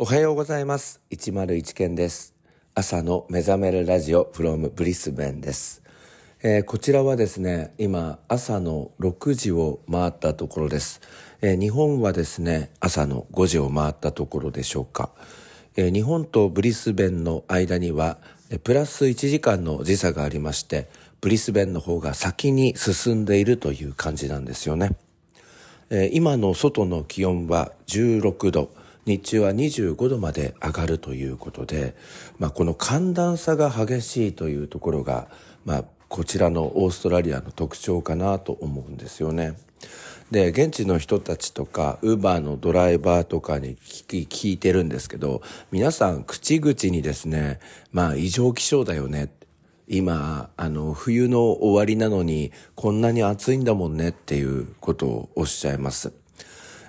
おはようございます。101件です。朝の目覚めるラジオ from ブリスベンです。えーこちらはですね、今朝の6時を回ったところです。えー日本はですね、朝の5時を回ったところでしょうか。えー日本とブリスベンの間には、プラス1時間の時差がありまして、ブリスベンの方が先に進んでいるという感じなんですよね。えー今の外の気温は16度日中は25度まで上がるということで、まあ、この寒暖差が激しいというところが、まあ、こちらのオーストラリアの特徴かなと思うんですよね。で現地の人たちとかウーバーのドライバーとかに聞き聞いてるんですけど皆さん口々にですねまあ異常気象だよね今あの冬の終わりなのにこんなに暑いんだもんねっていうことをおっしゃいます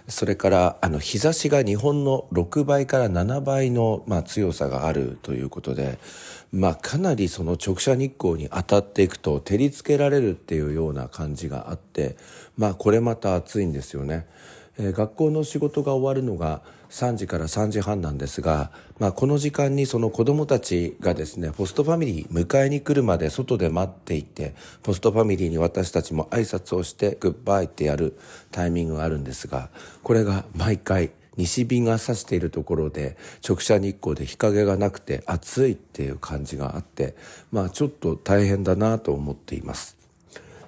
それからあの日差しが日本の6倍から7倍の、まあ、強さがあるということで、まあ、かなりその直射日光に当たっていくと照りつけられるっていうような感じがあって、まあ、これまた暑いんですよね。え学校の仕事が終わるのが3時から3時半なんですが、まあ、この時間にその子供たちがですねポストファミリー迎えに来るまで外で待っていてポストファミリーに私たちも挨拶をしてグッバイってやるタイミングがあるんですがこれが毎回西日が差しているところで直射日光で日陰がなくて暑いっていう感じがあってまあちょっと大変だなと思っています。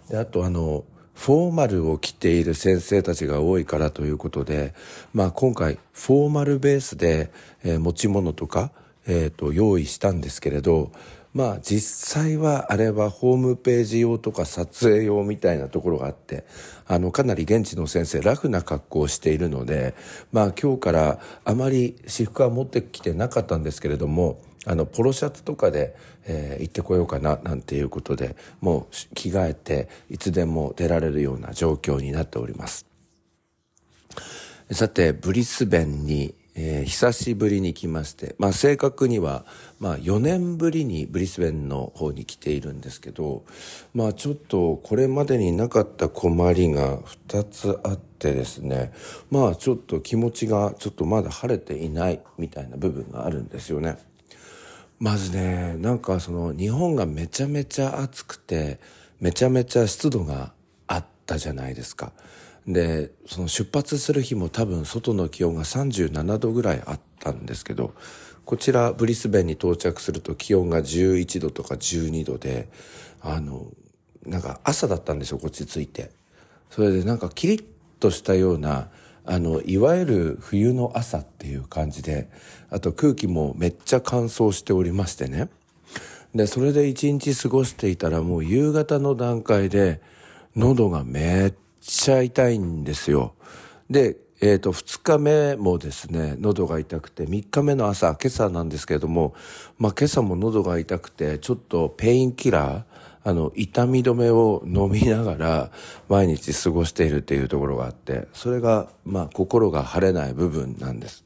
であとあのフォーマルを着ている先生たちが多いからということで、まあ、今回フォーマルベースで、え持ち物とか、えーと用意したんですけれどまあ実際はあれはホームページ用とか撮影用みたいなところがあってあのかなり現地の先生ラフな格好をしているのでまあ今日からあまり私服は持ってきてなかったんですけれどもあのポロシャツとかで、えー行ってこようかななんていうことでもう着替えていつでも出られるような状況になっておりますさてブリスベンに、えー久しぶりに来まして、まあ、正確には、まあ、4年ぶりにブリスベンの方に来ているんですけど、まあ、ちょっとこれまでになかった困りが2つあってですねまあちょっと気持ちがちょっとまだ晴れていないみたいな部分があるんですよね。まずねなんかその日本がめちゃめちゃ暑くてめちゃめちゃ湿度があったじゃないですか。でその出発する日も多分外の気温が37度ぐらいあったんですけどこちらブリスベンに到着すると気温が11度とか12度であのなんか朝だったんですよこっち着いて。それでなんかキリッとしたようなあのいわゆる冬の朝っていう感じであと空気もめっちゃ乾燥しておりましてね。でそれで一日過ごしていたらもう夕方の段階で喉がめっちゃ痛いんですよ。でえー、と2日目もですね喉が痛くて3日目の朝今朝なんですけれども、まあ、今朝も喉が痛くてちょっとペインキラーあの痛み止めを飲みながら毎日過ごしているっていうところがあってそれがまあ心が晴れない部分なんです。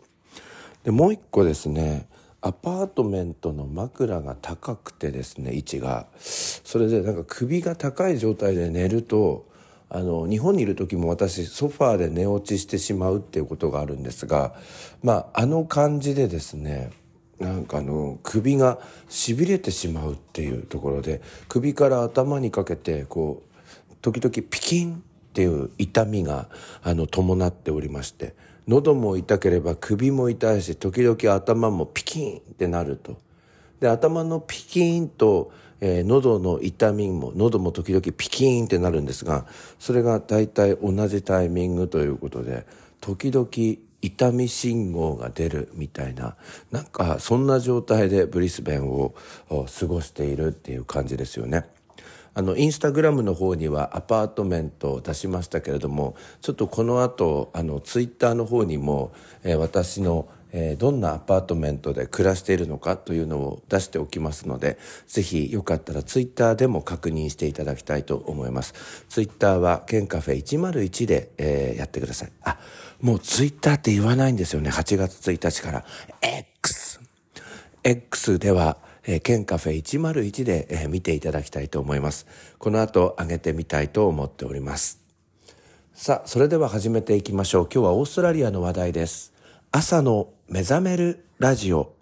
でもう一個ですねアパートメントの枕が高くてですね位置が。それでなんか首が高い状態で寝るとあの日本にいる時も私ソファーで寝落ちしてしまうっていうことがあるんですがまああの感じでですねなんかあの首がしびれてしまうっていうところで首から頭にかけてこう時々ピキンっていう痛みがあの伴っておりまして喉も痛ければ首も痛いし時々頭もピキンってなると。で頭のピキンと、えー喉の痛みも喉も時々ピキンってなるんですがそれが大体同じタイミングということで時々痛み信号が出るみたいななんかそんな状態でブリスベンを過ごしているっていう感じですよね。あのインスタグラムの方にはアパートメントを出しましたけれどもちょっとこの後あのツイッターの方にも、えー私の、えどんなアパートメントで暮らしているのかというのを出しておきますのでぜひよかったらツイッターでも確認していただきたいと思いますツイッターはケンカフェ101で、えーやってくださいあもうツイッターって言わないんですよね8月1日から X X では、えー、ケンカフェ101で、えー見ていただきたいと思います。この後上げてみたいと思っております。さあ、それでは始めていきましょう。今日はオーストラリアの話題です。朝の目覚めるラジオ。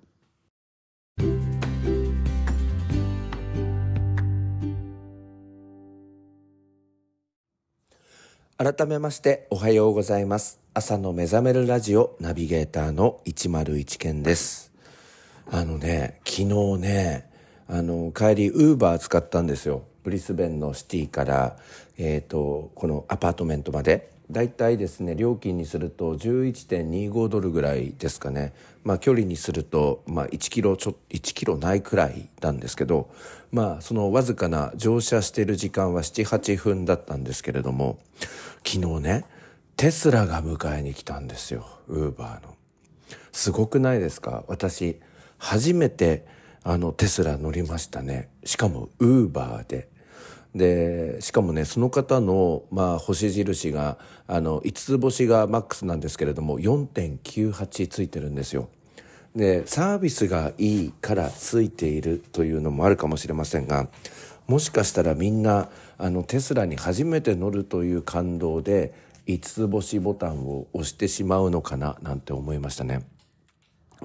改めましておはようございます。朝の目覚めるラジオナビゲーターの101健です。あのね昨日ねあの帰りウーバー使ったんですよ。ブリスベンのシティからえっ、ー、とこのアパートメントまで。大体ですね料金にすると11.25ドルぐらいですかね。まあ距離にすると、まあ、1キロちょ1キロないくらいなんですけどまあそのわずかな乗車している時間は78分だったんですけれども昨日ねテスラが迎えに来たんですよウーバーの。すごくないですか？私初めてあのテスラ乗りましたね。しかもウーバーで。でしかもねその方の、まあ、星印があの5つ星がマックスなんですけれども4.98ついてるんですよ。でサービスがいいからついているというのもあるかもしれませんがもしかしたらみんなあのテスラに初めて乗るという感動で5つ星ボタンを押してしまうのかななんて思いましたね。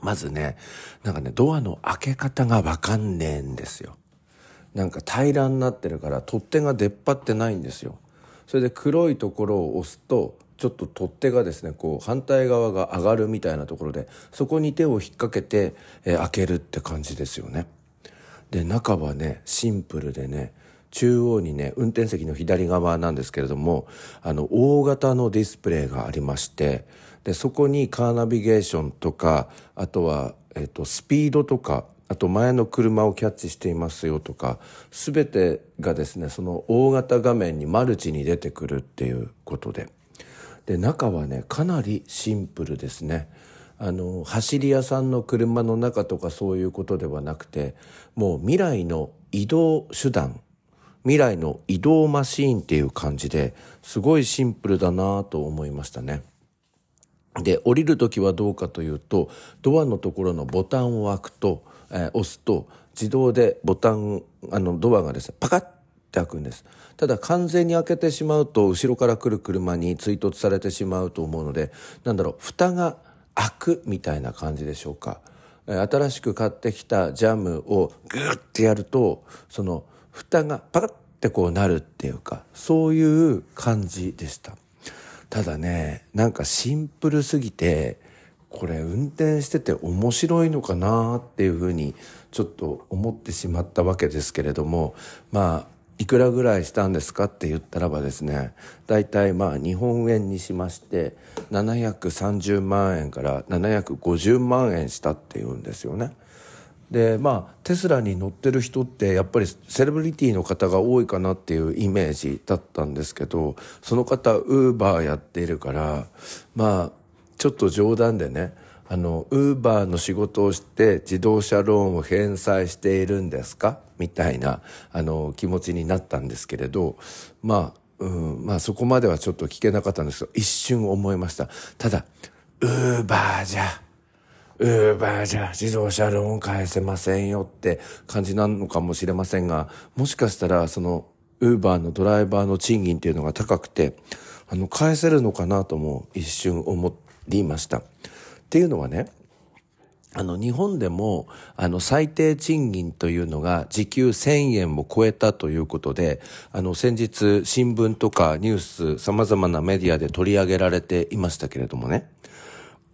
まずねなんかねドアの開け方がわかんねえんですよ。なんか平らになってるから取っ手が出っ張ってないんですよ。それで黒いところを押すとちょっと取っ手がですねこう反対側が上がるみたいなところでそこに手を引っ掛けて、えー、開けるって感じですよね。で中はねシンプルでね中央にね運転席の左側なんですけれどもあの大型のディスプレイがありましてでそこにカーナビゲーションとかあとは、えーとスピードとかあと前の車をキャッチしていますよとか全てがですねその大型画面にマルチに出てくるっていうことでで中はねかなりシンプルですねあの走り屋さんの車の中とかそういうことではなくてもう未来の移動手段未来の移動マシーンっていう感じですごいシンプルだなと思いましたね。で降りる時はどうかというとドアのところのボタンを開くとえー、押すと自動でボタンあのドアがですねパカッて開くんです。ただ完全に開けてしまうと後ろから来る車に追突されてしまうと思うのでなんだろう蓋が開くみたいな感じでしょうか、えー、新しく買ってきたジャムをグッてやるとその蓋がパカッてこうなるっていうかそういう感じでした。ただねなんかシンプルすぎてこれ運転してて面白いのかなっていうふうにちょっと思ってしまったわけですけれどもまあいくらぐらいしたんですかって言ったらばですね大体まあ日本円にしまして730万円から750万円したっていうんですよね。でまあテスラに乗ってる人ってやっぱりセレブリティの方が多いかなっていうイメージだったんですけどその方ウーバーやっているからまあちょっと冗談でねあのウーバーの仕事をして自動車ローンを返済しているんですか？みたいなあの気持ちになったんですけれどまあうん、まあそこまではちょっと聞けなかったんですけど一瞬思いました。ただウーバーじゃウーバーじゃ自動車ローン返せませんよって感じなのかもしれませんがもしかしたらそのウーバーのドライバーの賃金っていうのが高くてあの返せるのかなとも一瞬思ってりました。っていうのはねあの日本でもあの最低賃金というのが時給1000円を超えたということであの先日新聞とかニュースさまざまなメディアで取り上げられていましたけれどもね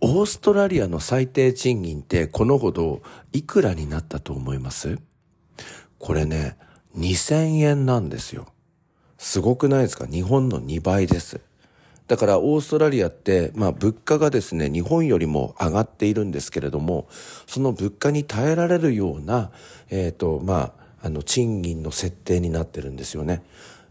オーストラリアの最低賃金ってこのほどいくらになったと思います？これね2000円なんですよすごくないですか？日本の2倍ですだからオーストラリアって、まあ物価がですね、日本よりも上がっているんですけれども、その物価に耐えられるような、えっ、ー、と、まあ、あの、賃金の設定になってるんですよね。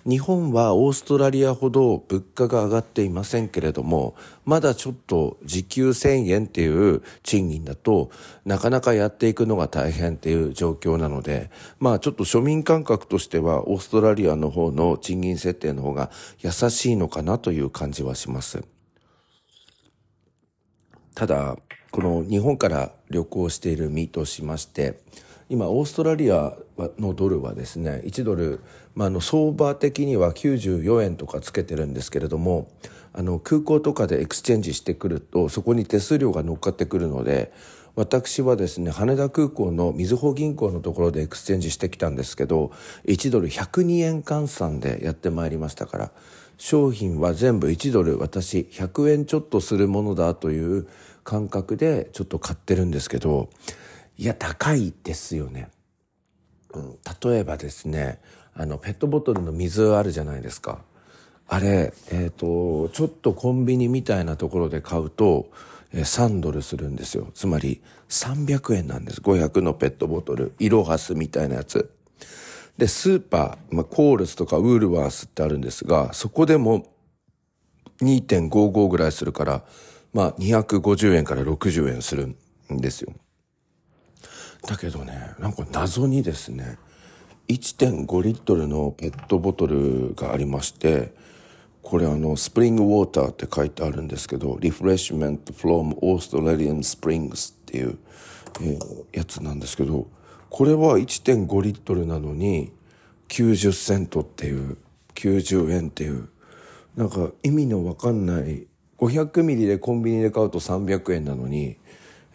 日本はオーストラリアほど物価が上がっていませんけれども、まだちょっと時給1000円っていう賃金だとなかなかやっていくのが大変っていう状況なので、まあちょっと庶民感覚としてはオーストラリアの方の賃金設定の方が優しいのかなという感じはします。ただ、この日本から旅行している身としまして、今オーストラリアのドルはですね1ドル、まあ、あの相場的には94円とかつけてるんですけれどもあの空港とかで exchange してくるとそこに手数料が乗っかってくるので私はですね羽田空港のみずほ銀行のところで exchange してきたんですけど1ドル102円換算でやってまいりましたから商品は全部1ドル私100円ちょっとするものだという感覚でちょっと買ってるんですけどいや高いですよね。うん、例えばですねあのペットボトルの水あるじゃないですか。あれえっ、ー、とちょっとコンビニみたいなところで買うとえ3ドルするんですよ。つまり300円なんです。500のペットボトル。イロハスみたいなやつ。でスーパー、まあ、コールスとかウールワースってあるんですがそこでも2.55ぐらいするからまあ250円から60円するんですよ。だけどねなんか謎にですね1.5リットルのペットボトルがありましてこれあのスプリングウォーターって書いてあるんですけどリフレッシュメント from Australian Springs っていう、えー、やつなんですけどこれは1.5リットルなのに90セントっていう90円っていうなんか意味のわかんない500ミリでコンビニで買うと300円なのに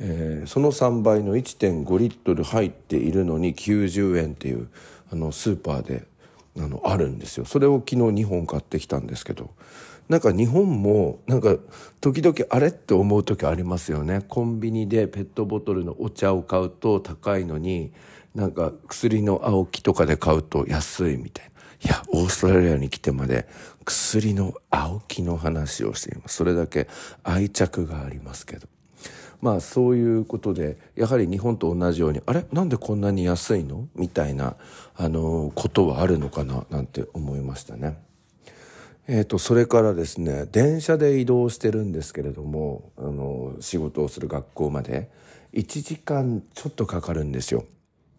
えー、その3倍の1.5リットル入っているのに90円っていうあのスーパーであのあるんですよ。それを昨日2本買ってきたんですけど。なんか日本もなんか時々あれって思う時ありますよね。コンビニでペットボトルのお茶を買うと高いのになんか薬の青木とかで買うと安いみたいな。いやオーストラリアに来てまで薬の青木の話をしています。それだけ愛着がありますけど。まあそういうことでやはり日本と同じようにあれ？なんでこんなに安いの？みたいなあのことはあるのかな？なんて思いましたね。えーと、それからですね電車で移動してるんですけれどもあの仕事をする学校まで1時間ちょっとかかるんですよ。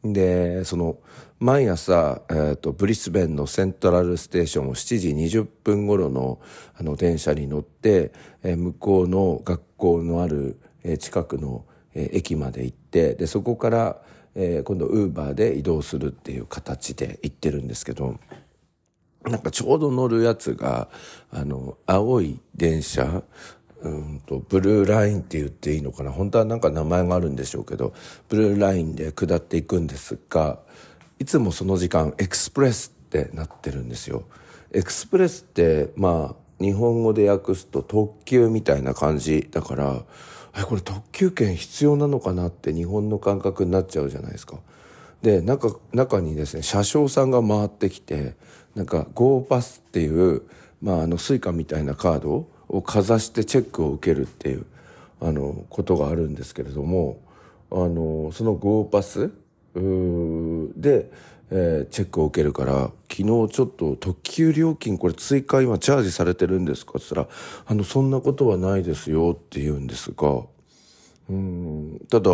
でその毎朝、えーと、ブリスベンのセントラルステーションを7時20分頃のあの電車に乗って、えー、向こうの学校のある近くの駅まで行ってでそこから今度ウーバーで移動するっていう形で行ってるんですけどなんかちょうど乗るやつがあの青い電車うんとブルーラインって言っていいのかな？本当はなんか名前があるんでしょうけどブルーラインで下っていくんですがいつもその時間エクスプレスってなってるんですよ。エクスプレスってまあ日本語で訳すと特急みたいな感じだからえこれ特急券必要なのかなって日本の感覚になっちゃうじゃないですか。で中中にですね車掌さんが回ってきてなんか GO パスっていう、まあ、あのスイカみたいなカードをかざしてチェックを受けるっていうあのことがあるんですけれどもあのその GO パスで、えー、チェックを受けるから昨日ちょっと特急料金これ追加今チャージされてるんですか？って言ったらあのそんなことはないですよって言うんですがうんただ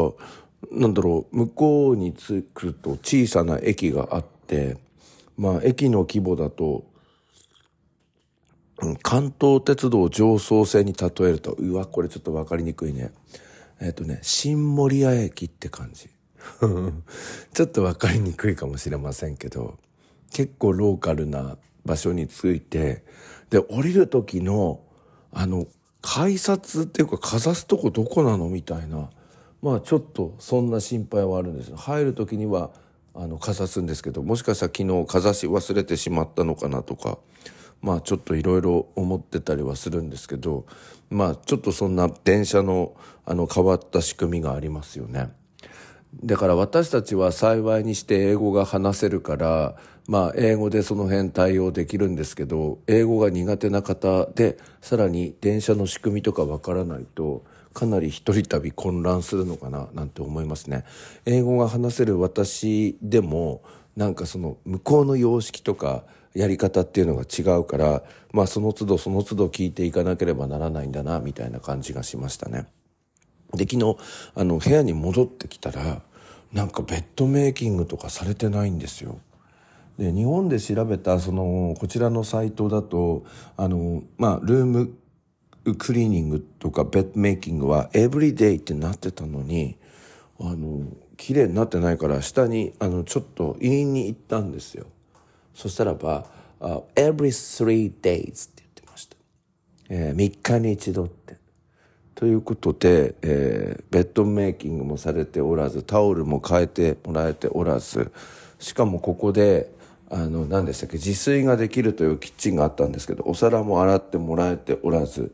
なんだろう向こうに着くと小さな駅があってまあ駅の規模だと関東鉄道上層線に例えるとうわこれちょっと分かりにくいね。えっ、ー、とね新守谷駅って感じ。ちょっと分かりにくいかもしれませんけど結構ローカルな場所に着いてで降りる時のあの改札っていうかかざすとこどこなのみたいなまあちょっとそんな心配はあるんです入る時にはあのかざすんですけどもしかしたら昨日かざし忘れてしまったのかなとかまあちょっといろいろ思ってたりはするんですけどまあちょっとそんな電車のあの変わった仕組みがありますよね。だから私たちは幸いにして英語が話せるからまあ英語でその辺対応できるんですけど英語が苦手な方でさらに電車の仕組みとかわからないとかなり一人旅混乱するのかななんて思いますね。英語が話せる私でもなんかその向こうの様式とかやり方っていうのが違うからまあその都度その都度聞いていかなければならないんだなみたいな感じがしましたね。で昨日あの部屋に戻ってきたらなんかベッドメイキングとかされてないんですよ。で日本で調べたそのこちらのサイトだとあの、まあ、ルームクリーニングとかベッドメイキングはエブリデイってなってたのにあの綺麗になってないから下にあのちょっと言いに行ったんですよ。そしたらば、uh, every three days って言ってました。えー、3日に一度って。ということで、えー、ベッドメイキングもされておらず、タオルも変えてもらえておらず、しかもここで、あの、何でしたっけ、自炊ができるというキッチンがあったんですけど、お皿も洗ってもらえておらず、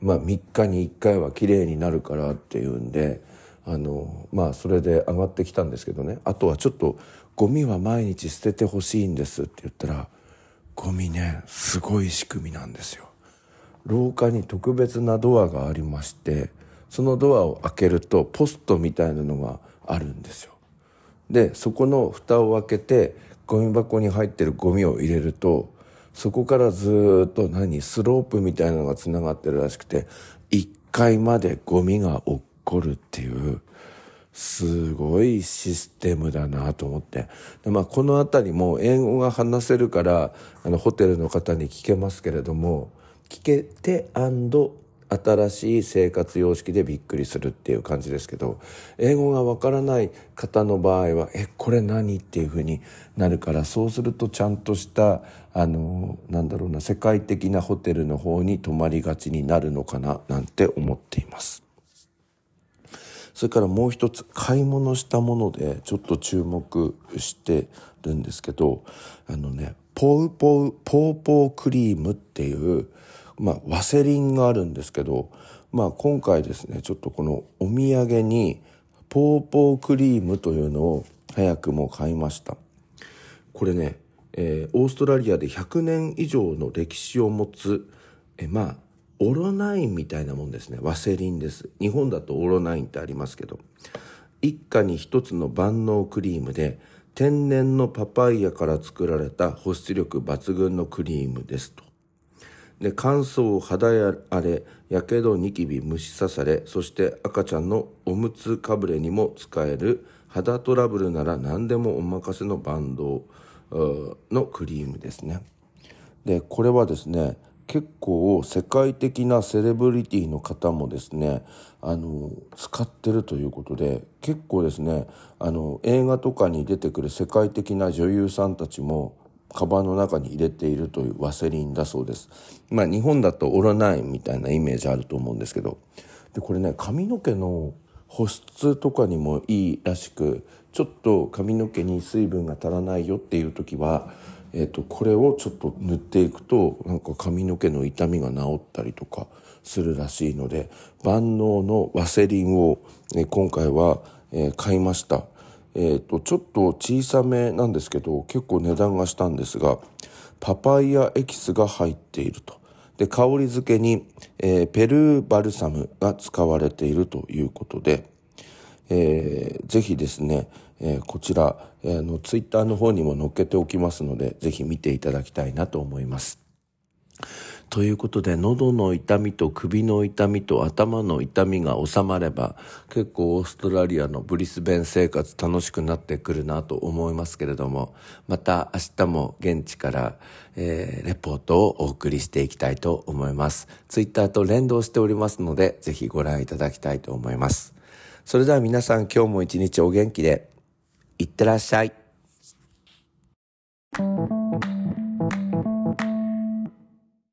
まあ3日に1回は綺麗になるからっていうんで、あの、まあそれで上がってきたんですけどね、あとはちょっとゴミは毎日捨ててほしいんですって言ったら、ゴミね、すごい仕組みなんですよ。廊下に特別なドアがありまして、そのドアを開けるとポストみたいなのがあるんですよ。で、そこの蓋を開けて、ゴミ箱に入ってるゴミを入れると、そこからずっと何、スロープみたいなのが繋がってるらしくて、1階までゴミが落っこるっていう、すごいシステムだなと思って。でまあ、この辺りも英語が話せるから、あの、ホテルの方に聞けますけれども、聞けて新しい生活様式でびっくりするっていう感じですけど、英語がわからない方の場合は、え、これ何っていうふうになるから、そうするとちゃんとした、あの、なんだろうな、世界的なホテルの方に泊まりがちになるのかな、なんて思っています。それからもう一つ買い物したものでちょっと注目してるんですけどあのねポウポウポーポークリームっていうまあワセリンがあるんですけどまあ今回ですねちょっとこのお土産にポーポークリームというのを早くも買いましたこれね、えー、オーストラリアで100年以上の歴史を持つえまあオロナインみたいなもんですね。ワセリンです。日本だとオロナインってありますけど。一家に一つの万能クリームで、天然のパパイヤから作られた保湿力抜群のクリームですと。で、乾燥、肌荒れ、やけど、ニキビ、虫刺され、そして赤ちゃんのおむつかぶれにも使える肌トラブルなら何でもお任せのバンドのクリームですね。で、これはですね、結構世界的なセレブリティの方もですねあの使ってるということで結構ですねあの映画とかに出てくる世界的な女優さんたちもカバンの中に入れているというワセリンだそうです。まあ日本だとオロナインみたいなイメージあると思うんですけどでこれね髪の毛の保湿とかにもいいらしくちょっと髪の毛に水分が足らないよっていう時はえーと、これをちょっと塗っていくとなんか髪の毛の痛みが治ったりとかするらしいので万能のワセリンを、ね、今回は、え、買いました。えーと、ちょっと小さめなんですけど結構値段がしたんですがパパイヤエキスが入っていると。で香り付けに、えー、ペルーバルサムが使われているということで、えー、ぜひですね、えー、こちら、えー、のツイッターの方にも載っけておきますので、ぜひ見ていただきたいなと思います。ということで、喉の痛みと首の痛みと頭の痛みが収まれば、結構オーストラリアのブリスベン生活楽しくなってくるなと思いますけれども、また明日も現地から、えー、レポートをお送りしていきたいと思います。ツイッターと連動しておりますので、ぜひご覧いただきたいと思います。それでは皆さん今日も一日お元気で、いってらっしゃい。